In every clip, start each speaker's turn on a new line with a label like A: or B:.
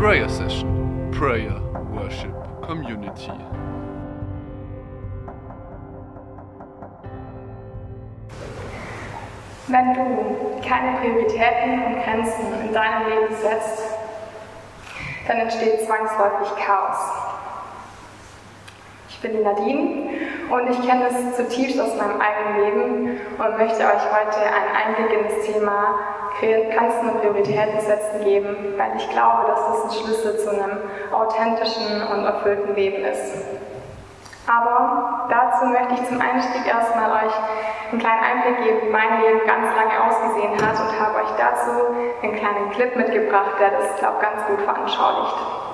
A: Prayer Session, Prayer Worship Community.
B: Wenn du keine Prioritäten und Grenzen in deinem Leben setzt, dann entsteht zwangsläufig Chaos. Ich bin die Nadine und ich kenne es zutiefst aus meinem eigenen Leben und möchte euch heute einen Einblick in das Thema Grenzen und Prioritäten setzen geben, weil ich glaube, dass das ein Schlüssel zu einem authentischen und erfüllten Leben ist. Aber dazu möchte ich zum Einstieg erstmal euch einen kleinen Einblick geben, wie mein Leben ganz lange ausgesehen hat und habe euch dazu einen kleinen Clip mitgebracht, der das, glaube ich, ganz gut veranschaulicht.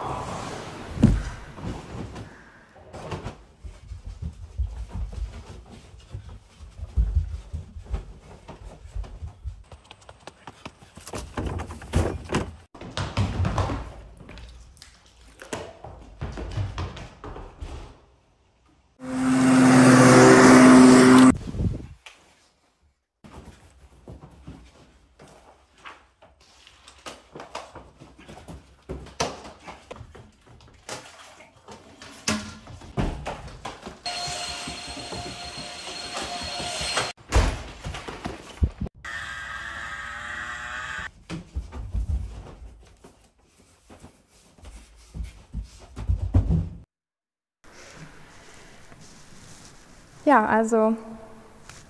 B: Ja, also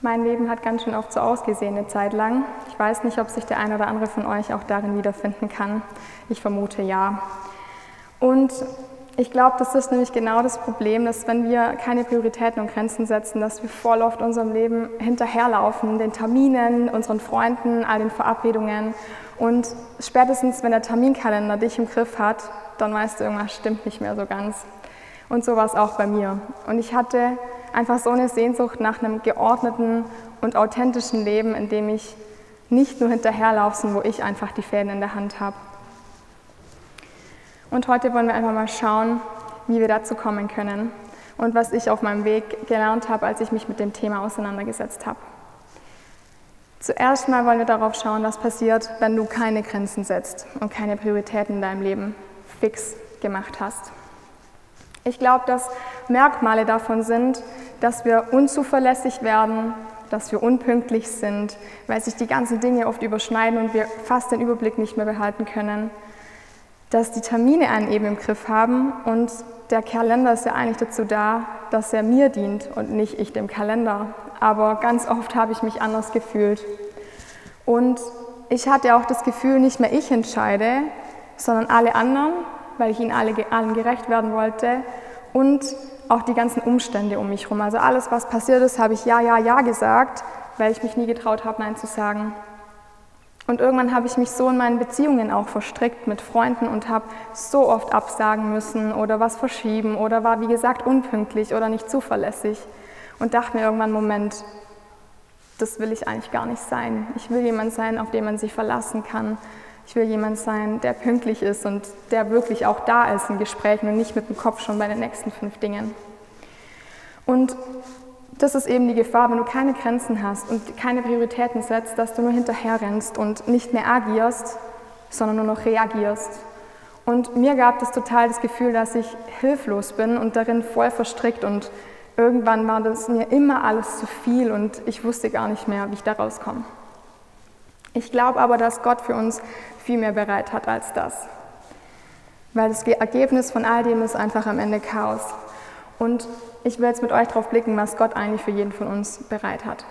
B: mein Leben hat ganz schön oft so ausgesehen eine Zeit lang. Ich weiß nicht, ob sich der eine oder andere von euch auch darin wiederfinden kann. Ich vermute ja. Und ich glaube, das ist nämlich genau das Problem, dass wenn wir keine Prioritäten und Grenzen setzen, dass wir voll oft unserem Leben hinterherlaufen, den Terminen, unseren Freunden, all den Verabredungen. Und spätestens, wenn der Terminkalender dich im Griff hat, dann weißt du, irgendwas stimmt nicht mehr so ganz. Und so war es auch bei mir. Und ich hatte einfach so eine Sehnsucht nach einem geordneten und authentischen Leben, in dem ich nicht nur hinterherlaufe, sondern wo ich einfach die Fäden in der Hand habe. Und heute wollen wir einfach mal schauen, wie wir dazu kommen können und was ich auf meinem Weg gelernt habe, als ich mich mit dem Thema auseinandergesetzt habe. Zuerst mal wollen wir darauf schauen, was passiert, wenn du keine Grenzen setzt und keine Prioritäten in deinem Leben fix gemacht hast. Ich glaube, dass Merkmale davon sind, dass wir unzuverlässig werden, dass wir unpünktlich sind, weil sich die ganzen Dinge oft überschneiden und wir fast den Überblick nicht mehr behalten können, dass die Termine einen eben im Griff haben und der Kalender ist ja eigentlich dazu da, dass er mir dient und nicht ich dem Kalender. Aber ganz oft habe ich mich anders gefühlt. Und ich hatte auch das Gefühl, nicht mehr ich entscheide, sondern alle anderen, weil ich ihnen alle, allen gerecht werden wollte und auch die ganzen Umstände um mich herum. Also alles, was passiert ist, habe ich ja, ja, ja gesagt, weil ich mich nie getraut habe, Nein zu sagen. Und irgendwann habe ich mich so in meinen Beziehungen auch verstrickt mit Freunden und habe so oft absagen müssen oder was verschieben oder war, wie gesagt, unpünktlich oder nicht zuverlässig und dachte mir irgendwann, Moment, das will ich eigentlich gar nicht sein. Ich will jemand sein, auf den man sich verlassen kann. Ich will jemand sein, der pünktlich ist und der wirklich auch da ist in Gesprächen und nicht mit dem Kopf schon bei den nächsten fünf Dingen. Und das ist eben die Gefahr, wenn du keine Grenzen hast und keine Prioritäten setzt, dass du nur hinterher rennst und nicht mehr agierst, sondern nur noch reagierst. Und mir gab das total das Gefühl, dass ich hilflos bin und darin voll verstrickt und irgendwann war das mir immer alles zu viel und ich wusste gar nicht mehr, wie ich da rauskomme. Ich glaube aber, dass Gott für uns viel mehr bereit hat als das. Weil das Ergebnis von all dem ist einfach am Ende Chaos. Und ich will jetzt mit euch darauf blicken, was Gott eigentlich für jeden von uns bereit hat.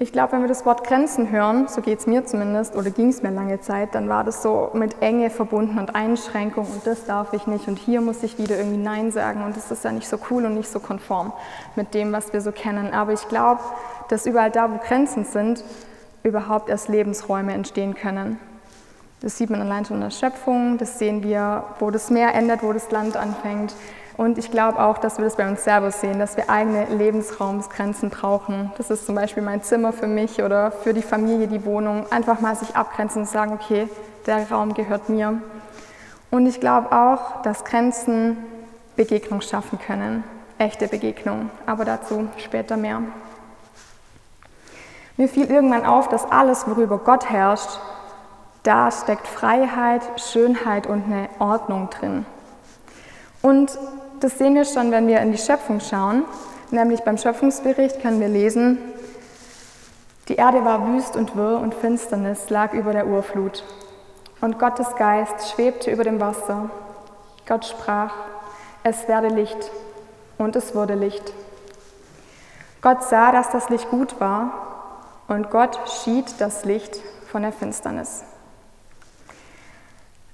B: Ich glaube, wenn wir das Wort Grenzen hören, so geht es mir zumindest, oder ging es mir lange Zeit, dann war das so mit Enge verbunden und Einschränkung und das darf ich nicht und hier muss ich wieder irgendwie Nein sagen und das ist ja nicht so cool und nicht so konform mit dem, was wir so kennen. Aber ich glaube, dass überall da, wo Grenzen sind, überhaupt erst Lebensräume entstehen können. Das sieht man allein schon in der Schöpfung, das sehen wir, wo das Meer endet, wo das Land anfängt. Und ich glaube auch, dass wir das bei uns selber sehen, dass wir eigene Lebensraumsgrenzen brauchen. Das ist zum Beispiel mein Zimmer für mich oder für die Familie die Wohnung. Einfach mal sich abgrenzen und sagen, okay, der Raum gehört mir. Und ich glaube auch, dass Grenzen Begegnung schaffen können, echte Begegnung. Aber dazu später mehr. Mir fiel irgendwann auf, dass alles, worüber Gott herrscht, da steckt Freiheit, Schönheit und eine Ordnung drin. Und das sehen wir schon, wenn wir in die Schöpfung schauen. Nämlich beim Schöpfungsbericht können wir lesen, die Erde war wüst und wirr und Finsternis lag über der Urflut. Und Gottes Geist schwebte über dem Wasser. Gott sprach, es werde Licht. Und es wurde Licht. Gott sah, dass das Licht gut war. Und Gott schied das Licht von der Finsternis.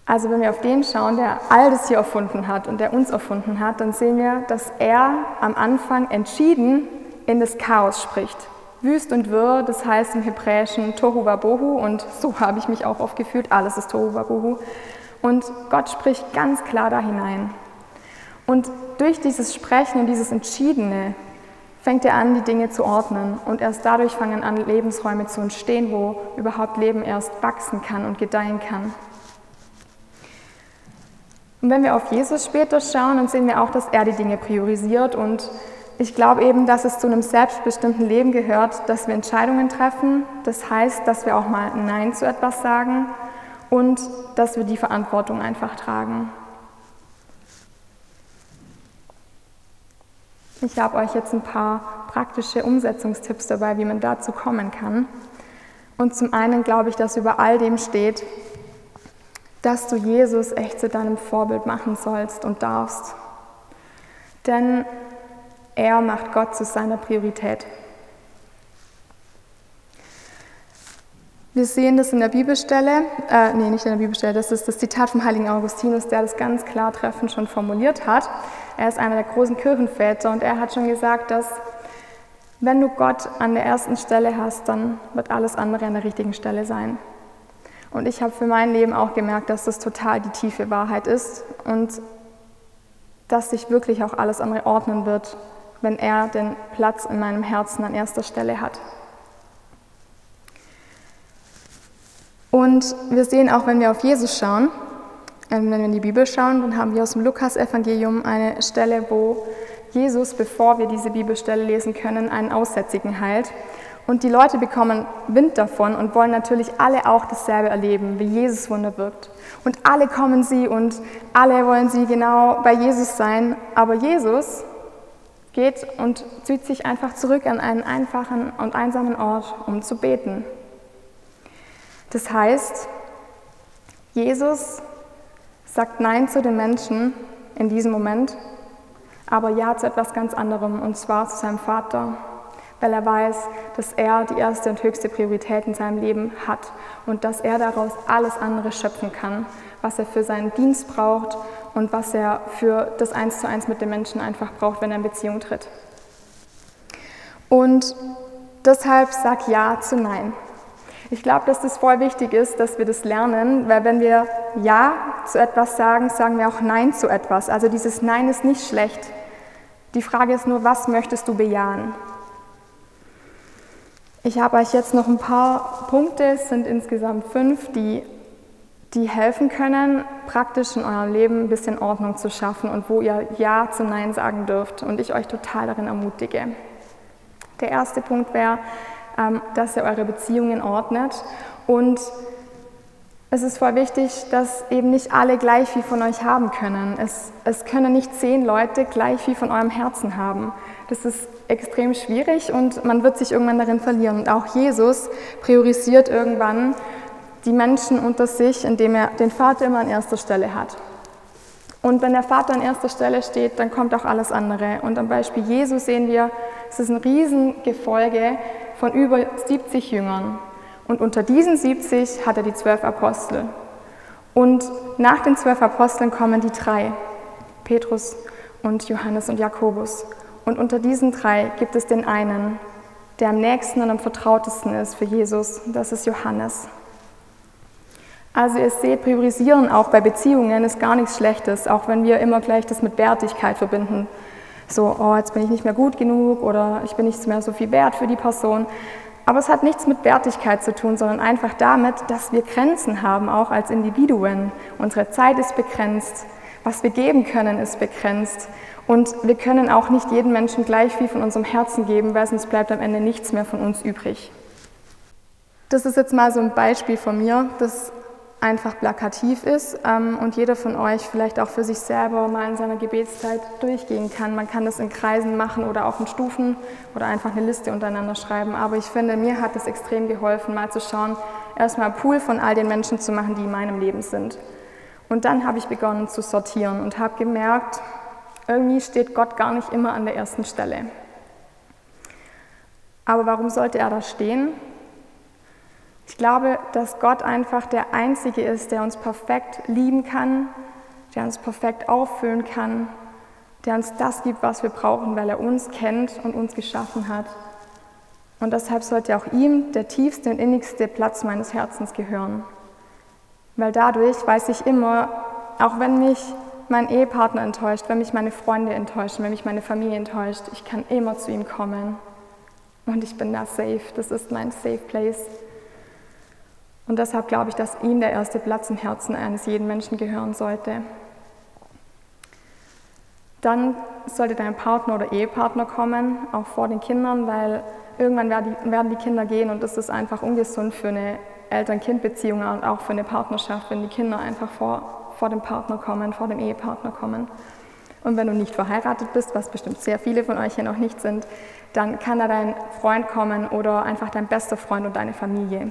B: Also wenn wir auf den schauen, der all das hier erfunden hat und der uns erfunden hat, dann sehen wir, dass er am Anfang entschieden in das Chaos spricht. Wüst und wirr, das heißt im Hebräischen Tohu Wabohu und so habe ich mich auch oft gefühlt, alles ist Tohu Wabohu. Und Gott spricht ganz klar da hinein. Und durch dieses Sprechen und dieses Entschiedene fängt er an, die Dinge zu ordnen. Und erst dadurch fangen an, Lebensräume zu entstehen, wo überhaupt Leben erst wachsen kann und gedeihen kann. Und wenn wir auf Jesus später schauen, dann sehen wir auch, dass er die Dinge priorisiert. Und ich glaube eben, dass es zu einem selbstbestimmten Leben gehört, dass wir Entscheidungen treffen. Das heißt, dass wir auch mal Nein zu etwas sagen und dass wir die Verantwortung einfach tragen. Ich habe euch jetzt ein paar praktische Umsetzungstipps dabei, wie man dazu kommen kann. Und zum einen glaube ich, dass über all dem steht, dass du Jesus echt zu deinem Vorbild machen sollst und darfst. Denn er macht Gott zu seiner Priorität. Wir sehen das in der Bibelstelle, äh, nee, nicht in der Bibelstelle, das ist das Zitat vom heiligen Augustinus, der das ganz klar treffend schon formuliert hat. Er ist einer der großen Kirchenväter und er hat schon gesagt, dass wenn du Gott an der ersten Stelle hast, dann wird alles andere an der richtigen Stelle sein. Und ich habe für mein Leben auch gemerkt, dass das total die tiefe Wahrheit ist und dass sich wirklich auch alles andere ordnen wird, wenn er den Platz in meinem Herzen an erster Stelle hat. Und wir sehen auch, wenn wir auf Jesus schauen, wenn wir in die Bibel schauen, dann haben wir aus dem Lukas-Evangelium eine Stelle, wo Jesus, bevor wir diese Bibelstelle lesen können, einen Aussätzigen heilt. Und die Leute bekommen Wind davon und wollen natürlich alle auch dasselbe erleben, wie Jesus Wunder wirkt. Und alle kommen sie und alle wollen sie genau bei Jesus sein. Aber Jesus geht und zieht sich einfach zurück an einen einfachen und einsamen Ort, um zu beten. Das heißt, Jesus sagt Nein zu den Menschen in diesem Moment, aber Ja zu etwas ganz anderem, und zwar zu seinem Vater weil er weiß, dass er die erste und höchste Priorität in seinem Leben hat und dass er daraus alles andere schöpfen kann, was er für seinen Dienst braucht und was er für das Eins zu eins mit den Menschen einfach braucht, wenn er in Beziehung tritt. Und deshalb sag Ja zu Nein. Ich glaube, dass das voll wichtig ist, dass wir das lernen, weil wenn wir Ja zu etwas sagen, sagen wir auch Nein zu etwas. Also dieses Nein ist nicht schlecht. Die Frage ist nur, was möchtest du bejahen? Ich habe euch jetzt noch ein paar Punkte, es sind insgesamt fünf, die, die helfen können, praktisch in eurem Leben ein bisschen Ordnung zu schaffen und wo ihr Ja zu Nein sagen dürft und ich euch total darin ermutige. Der erste Punkt wäre, ähm, dass ihr eure Beziehungen ordnet und es ist voll wichtig, dass eben nicht alle gleich viel von euch haben können. Es, es können nicht zehn Leute gleich viel von eurem Herzen haben. Das ist extrem schwierig und man wird sich irgendwann darin verlieren. Und auch Jesus priorisiert irgendwann die Menschen unter sich, indem er den Vater immer an erster Stelle hat. Und wenn der Vater an erster Stelle steht, dann kommt auch alles andere. Und am Beispiel Jesu sehen wir, es ist ein Riesengefolge von über 70 Jüngern. Und unter diesen 70 hat er die zwölf Apostel. Und nach den zwölf Aposteln kommen die drei, Petrus und Johannes und Jakobus. Und unter diesen drei gibt es den einen, der am nächsten und am vertrautesten ist für Jesus. Das ist Johannes. Also ihr seht, priorisieren auch bei Beziehungen ist gar nichts Schlechtes, auch wenn wir immer gleich das mit Wertigkeit verbinden. So, oh, jetzt bin ich nicht mehr gut genug oder ich bin nicht mehr so viel wert für die Person. Aber es hat nichts mit Wertigkeit zu tun, sondern einfach damit, dass wir Grenzen haben, auch als Individuen. Unsere Zeit ist begrenzt, was wir geben können, ist begrenzt. Und wir können auch nicht jedem Menschen gleich viel von unserem Herzen geben, weil sonst bleibt am Ende nichts mehr von uns übrig. Das ist jetzt mal so ein Beispiel von mir. Das einfach plakativ ist ähm, und jeder von euch vielleicht auch für sich selber mal in seiner Gebetszeit durchgehen kann. Man kann das in Kreisen machen oder auch in Stufen oder einfach eine Liste untereinander schreiben. Aber ich finde, mir hat es extrem geholfen, mal zu schauen, erstmal Pool von all den Menschen zu machen, die in meinem Leben sind. Und dann habe ich begonnen zu sortieren und habe gemerkt, irgendwie steht Gott gar nicht immer an der ersten Stelle. Aber warum sollte er da stehen? Ich glaube, dass Gott einfach der Einzige ist, der uns perfekt lieben kann, der uns perfekt auffüllen kann, der uns das gibt, was wir brauchen, weil er uns kennt und uns geschaffen hat. Und deshalb sollte auch ihm der tiefste und innigste Platz meines Herzens gehören. Weil dadurch weiß ich immer, auch wenn mich mein Ehepartner enttäuscht, wenn mich meine Freunde enttäuschen, wenn mich meine Familie enttäuscht, ich kann immer zu ihm kommen. Und ich bin da safe. Das ist mein Safe Place. Und deshalb glaube ich, dass ihm der erste Platz im Herzen eines jeden Menschen gehören sollte. Dann sollte dein Partner oder Ehepartner kommen, auch vor den Kindern, weil irgendwann werden die Kinder gehen und das ist einfach ungesund für eine Eltern-Kind-Beziehung und auch für eine Partnerschaft, wenn die Kinder einfach vor, vor dem Partner kommen, vor dem Ehepartner kommen. Und wenn du nicht verheiratet bist, was bestimmt sehr viele von euch hier noch nicht sind, dann kann da dein Freund kommen oder einfach dein bester Freund und deine Familie.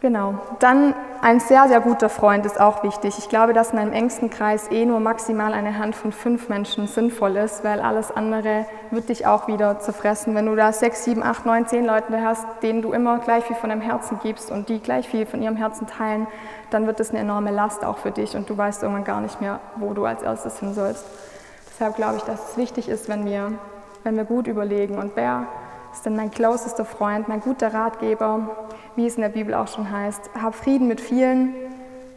B: Genau. Dann ein sehr, sehr guter Freund ist auch wichtig. Ich glaube, dass in einem engsten Kreis eh nur maximal eine Hand von fünf Menschen sinnvoll ist, weil alles andere wird dich auch wieder zerfressen. Wenn du da sechs, sieben, acht, neun, zehn Leute hast, denen du immer gleich viel von deinem Herzen gibst und die gleich viel von ihrem Herzen teilen, dann wird das eine enorme Last auch für dich und du weißt irgendwann gar nicht mehr, wo du als erstes hin sollst. Deshalb glaube ich, dass es wichtig ist, wenn wir, wenn wir gut überlegen und wer ist denn mein closester Freund, mein guter Ratgeber, wie es in der Bibel auch schon heißt, hab Frieden mit vielen,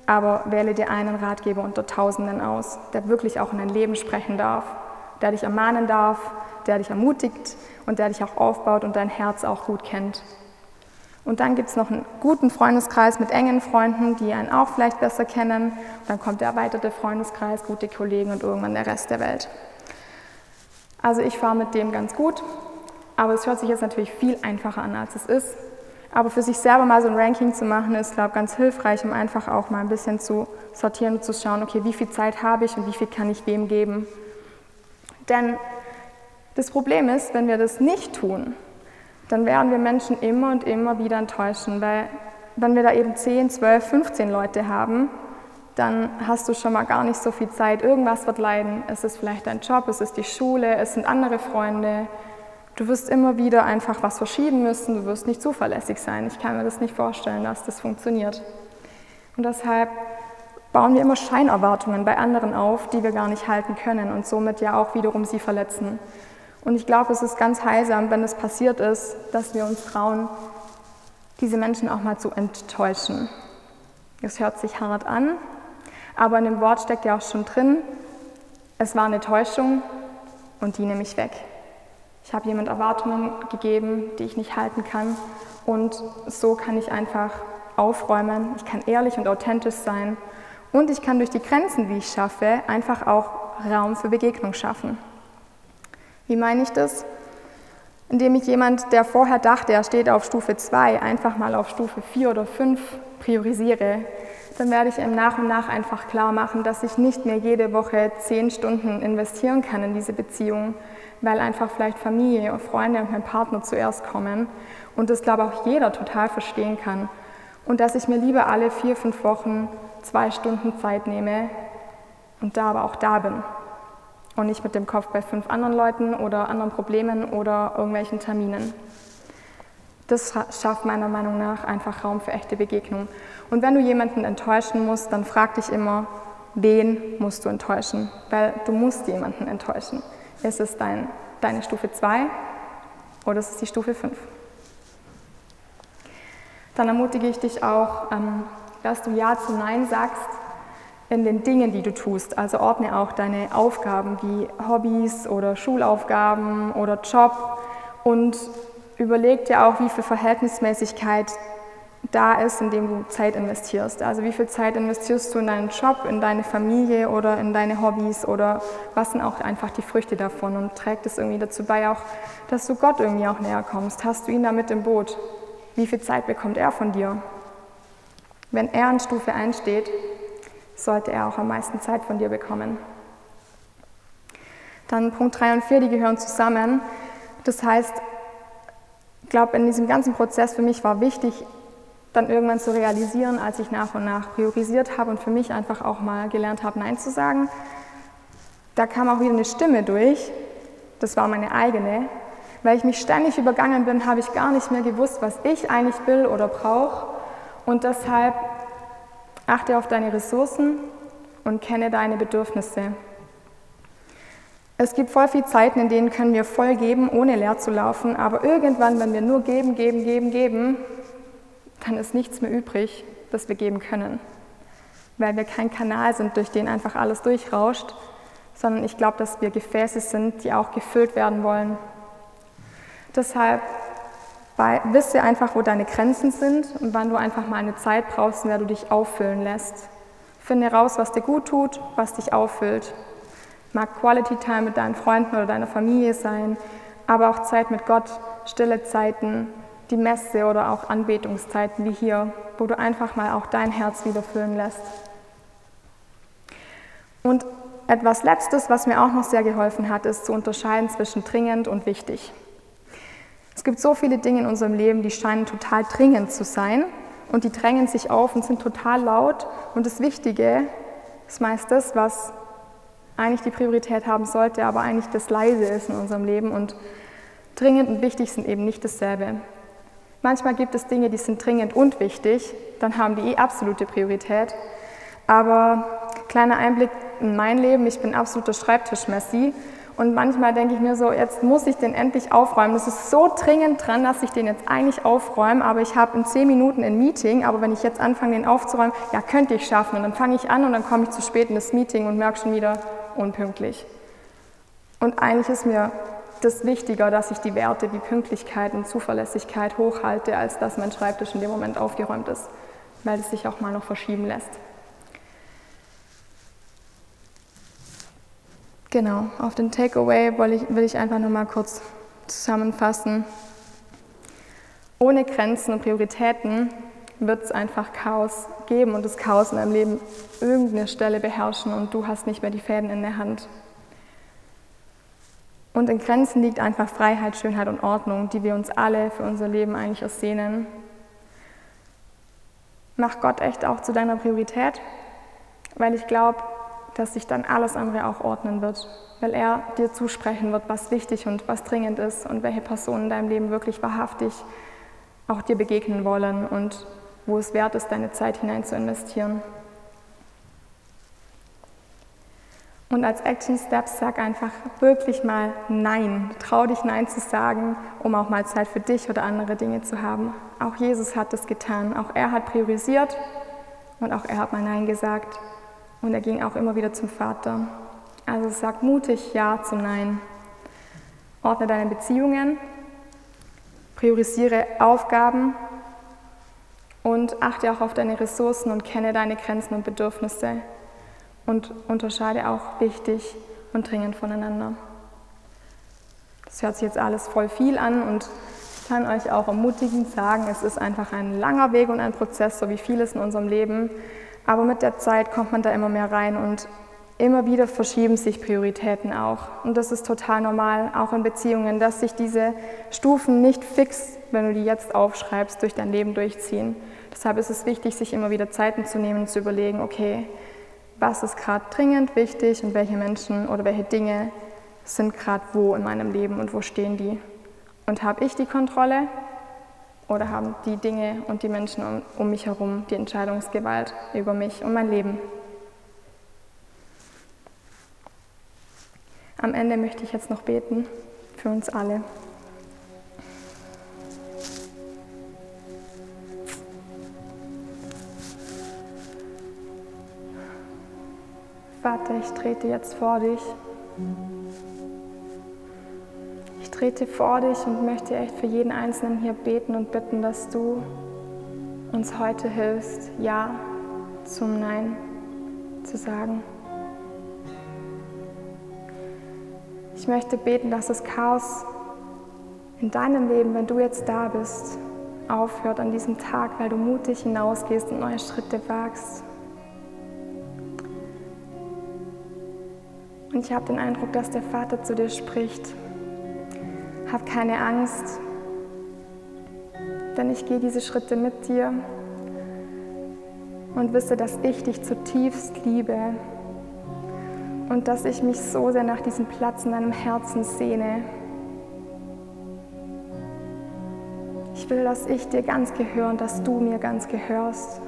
B: aber wähle dir einen Ratgeber unter Tausenden aus, der wirklich auch in dein Leben sprechen darf, der dich ermahnen darf, der dich ermutigt und der dich auch aufbaut und dein Herz auch gut kennt. Und dann gibt es noch einen guten Freundeskreis mit engen Freunden, die einen auch vielleicht besser kennen. dann kommt der erweiterte Freundeskreis, gute Kollegen und irgendwann der Rest der Welt. Also ich fahre mit dem ganz gut, aber es hört sich jetzt natürlich viel einfacher an, als es ist. Aber für sich selber mal so ein Ranking zu machen, ist, glaube ich, ganz hilfreich, um einfach auch mal ein bisschen zu sortieren und zu schauen, okay, wie viel Zeit habe ich und wie viel kann ich wem geben. Denn das Problem ist, wenn wir das nicht tun, dann werden wir Menschen immer und immer wieder enttäuschen, weil wenn wir da eben 10, 12, 15 Leute haben, dann hast du schon mal gar nicht so viel Zeit. Irgendwas wird leiden. Es ist vielleicht dein Job, es ist die Schule, es sind andere Freunde, Du wirst immer wieder einfach was verschieben müssen, du wirst nicht zuverlässig sein. Ich kann mir das nicht vorstellen, dass das funktioniert. Und deshalb bauen wir immer Scheinerwartungen bei anderen auf, die wir gar nicht halten können und somit ja auch wiederum sie verletzen. Und ich glaube, es ist ganz heilsam, wenn es passiert ist, dass wir uns trauen, diese Menschen auch mal zu enttäuschen. Es hört sich hart an, aber in dem Wort steckt ja auch schon drin, es war eine Täuschung und die nehme ich weg. Ich habe jemand Erwartungen gegeben, die ich nicht halten kann. Und so kann ich einfach aufräumen. Ich kann ehrlich und authentisch sein. Und ich kann durch die Grenzen, die ich schaffe, einfach auch Raum für Begegnung schaffen. Wie meine ich das? Indem ich jemand, der vorher dachte, er steht auf Stufe 2, einfach mal auf Stufe 4 oder 5 priorisiere, dann werde ich ihm nach und nach einfach klar machen, dass ich nicht mehr jede Woche 10 Stunden investieren kann in diese Beziehung, weil einfach vielleicht Familie und Freunde und mein Partner zuerst kommen und das, glaube auch jeder total verstehen kann. Und dass ich mir lieber alle vier, fünf Wochen zwei Stunden Zeit nehme und da aber auch da bin. Und nicht mit dem Kopf bei fünf anderen Leuten oder anderen Problemen oder irgendwelchen Terminen. Das schafft meiner Meinung nach einfach Raum für echte Begegnung. Und wenn du jemanden enttäuschen musst, dann frag dich immer, wen musst du enttäuschen? Weil du musst jemanden enttäuschen. Ist es dein, deine Stufe 2 oder ist es die Stufe 5? Dann ermutige ich dich auch, ähm, dass du Ja zu Nein sagst in den Dingen, die du tust. Also ordne auch deine Aufgaben wie Hobbys oder Schulaufgaben oder Job und überleg dir auch, wie viel Verhältnismäßigkeit da ist, indem du Zeit investierst. Also wie viel Zeit investierst du in deinen Job, in deine Familie oder in deine Hobbys oder was sind auch einfach die Früchte davon und trägt es irgendwie dazu bei auch, dass du Gott irgendwie auch näher kommst. Hast du ihn da mit im Boot? Wie viel Zeit bekommt er von dir? Wenn er an Stufe 1 steht, sollte er auch am meisten Zeit von dir bekommen. Dann Punkt 3 und 4, die gehören zusammen. Das heißt, ich glaube, in diesem ganzen Prozess für mich war wichtig, dann irgendwann zu realisieren, als ich nach und nach priorisiert habe und für mich einfach auch mal gelernt habe, Nein zu sagen. Da kam auch wieder eine Stimme durch, das war meine eigene. Weil ich mich ständig übergangen bin, habe ich gar nicht mehr gewusst, was ich eigentlich will oder brauche. Und deshalb achte auf deine Ressourcen und kenne deine Bedürfnisse. Es gibt voll viele Zeiten, in denen können wir voll geben, ohne leer zu laufen, aber irgendwann, wenn wir nur geben, geben, geben, geben, dann ist nichts mehr übrig, das wir geben können. Weil wir kein Kanal sind, durch den einfach alles durchrauscht, sondern ich glaube, dass wir Gefäße sind, die auch gefüllt werden wollen. Deshalb wisse einfach, wo deine Grenzen sind und wann du einfach mal eine Zeit brauchst, in der du dich auffüllen lässt. Finde raus, was dir gut tut, was dich auffüllt. Mag Quality Time mit deinen Freunden oder deiner Familie sein, aber auch Zeit mit Gott, stille Zeiten, die Messe oder auch Anbetungszeiten wie hier, wo du einfach mal auch dein Herz wieder füllen lässt. Und etwas Letztes, was mir auch noch sehr geholfen hat, ist zu unterscheiden zwischen dringend und wichtig. Es gibt so viele Dinge in unserem Leben, die scheinen total dringend zu sein und die drängen sich auf und sind total laut. Und das Wichtige ist meist das, was eigentlich die Priorität haben sollte, aber eigentlich das Leise ist in unserem Leben. Und dringend und wichtig sind eben nicht dasselbe. Manchmal gibt es Dinge, die sind dringend und wichtig, dann haben die eh absolute Priorität. Aber kleiner Einblick in mein Leben, ich bin absoluter Schreibtischmessi und manchmal denke ich mir so, jetzt muss ich den endlich aufräumen. Das ist so dringend dran, dass ich den jetzt eigentlich aufräume, aber ich habe in zehn Minuten ein Meeting, aber wenn ich jetzt anfange, den aufzuräumen, ja, könnte ich schaffen. Und dann fange ich an und dann komme ich zu spät in das Meeting und merke schon wieder, unpünktlich. Und eigentlich ist mir das wichtiger, dass ich die Werte wie Pünktlichkeit und Zuverlässigkeit hochhalte, als dass mein Schreibtisch in dem Moment aufgeräumt ist, weil es sich auch mal noch verschieben lässt. Genau, auf den Takeaway will ich, will ich einfach nochmal kurz zusammenfassen. Ohne Grenzen und Prioritäten wird es einfach Chaos geben und das Chaos in deinem Leben irgendeine Stelle beherrschen und du hast nicht mehr die Fäden in der Hand. Und in Grenzen liegt einfach Freiheit, Schönheit und Ordnung, die wir uns alle für unser Leben eigentlich ersehnen. Mach Gott echt auch zu deiner Priorität, weil ich glaube, dass sich dann alles andere auch ordnen wird, weil er dir zusprechen wird, was wichtig und was dringend ist und welche Personen in deinem Leben wirklich wahrhaftig auch dir begegnen wollen und wo es wert ist, deine Zeit hinein zu investieren. Und als Action Steps sag einfach wirklich mal Nein. Trau dich Nein zu sagen, um auch mal Zeit für dich oder andere Dinge zu haben. Auch Jesus hat das getan. Auch er hat priorisiert und auch er hat mal Nein gesagt. Und er ging auch immer wieder zum Vater. Also sag mutig Ja zum Nein. Ordne deine Beziehungen, priorisiere Aufgaben und achte auch auf deine Ressourcen und kenne deine Grenzen und Bedürfnisse und unterscheide auch wichtig und dringend voneinander. Das hört sich jetzt alles voll viel an und ich kann euch auch ermutigend sagen, es ist einfach ein langer Weg und ein Prozess, so wie vieles in unserem Leben. Aber mit der Zeit kommt man da immer mehr rein und immer wieder verschieben sich Prioritäten auch. Und das ist total normal, auch in Beziehungen, dass sich diese Stufen nicht fix, wenn du die jetzt aufschreibst, durch dein Leben durchziehen. Deshalb ist es wichtig, sich immer wieder Zeiten zu nehmen und zu überlegen, okay, was ist gerade dringend wichtig und welche Menschen oder welche Dinge sind gerade wo in meinem Leben und wo stehen die. Und habe ich die Kontrolle oder haben die Dinge und die Menschen um, um mich herum die Entscheidungsgewalt über mich und mein Leben? Am Ende möchte ich jetzt noch beten für uns alle. Vater, ich trete jetzt vor dich. Ich trete vor dich und möchte echt für jeden Einzelnen hier beten und bitten, dass du uns heute hilfst, Ja zum Nein zu sagen. Ich möchte beten, dass das Chaos in deinem Leben, wenn du jetzt da bist, aufhört an diesem Tag, weil du mutig hinausgehst und neue Schritte wagst. Ich habe den Eindruck, dass der Vater zu dir spricht. Hab keine Angst, denn ich gehe diese Schritte mit dir und wisse, dass ich dich zutiefst liebe und dass ich mich so sehr nach diesem Platz in deinem Herzen sehne. Ich will, dass ich dir ganz gehöre und dass du mir ganz gehörst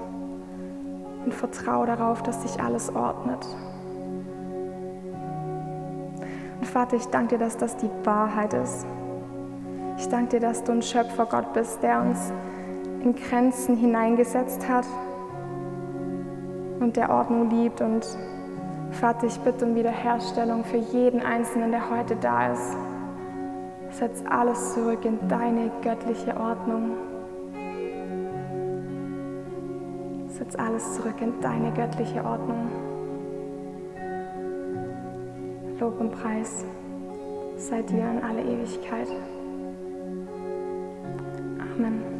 B: und vertraue darauf, dass sich alles ordnet. Vater, ich danke dir, dass das die Wahrheit ist. Ich danke dir, dass du ein Schöpfergott bist, der uns in Grenzen hineingesetzt hat und der Ordnung liebt. Und Vater, ich bitte um Wiederherstellung für jeden Einzelnen, der heute da ist. Setz alles zurück in deine göttliche Ordnung. Setz alles zurück in deine göttliche Ordnung. Lob und Preis sei dir in alle Ewigkeit. Amen.